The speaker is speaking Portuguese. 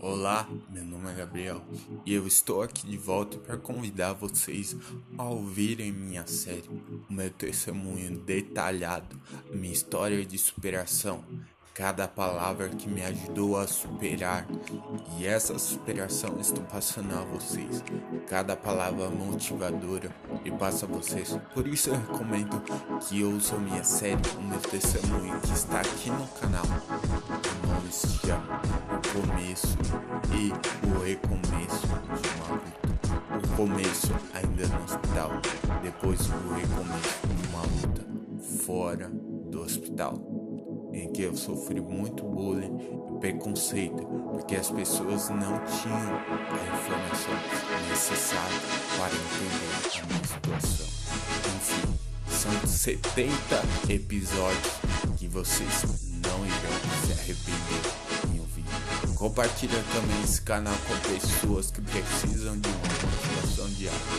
Olá, meu nome é Gabriel e eu estou aqui de volta para convidar vocês a ouvirem minha série, o meu testemunho detalhado, minha história de superação, cada palavra que me ajudou a superar e essa superação estou passando a vocês, cada palavra motivadora e passo a vocês. Por isso eu recomendo que ouçam minha série, o meu testemunho que está Começo e o Recomeço de uma luta. O começo ainda no hospital, depois o recomeço de uma luta fora do hospital em que eu sofri muito bullying e preconceito, porque as pessoas não tinham a informação necessária para entender a minha situação. Enfim, são 70 episódios que vocês não irão se arrepender. Compartilha também esse canal com pessoas que precisam de uma motivação diária.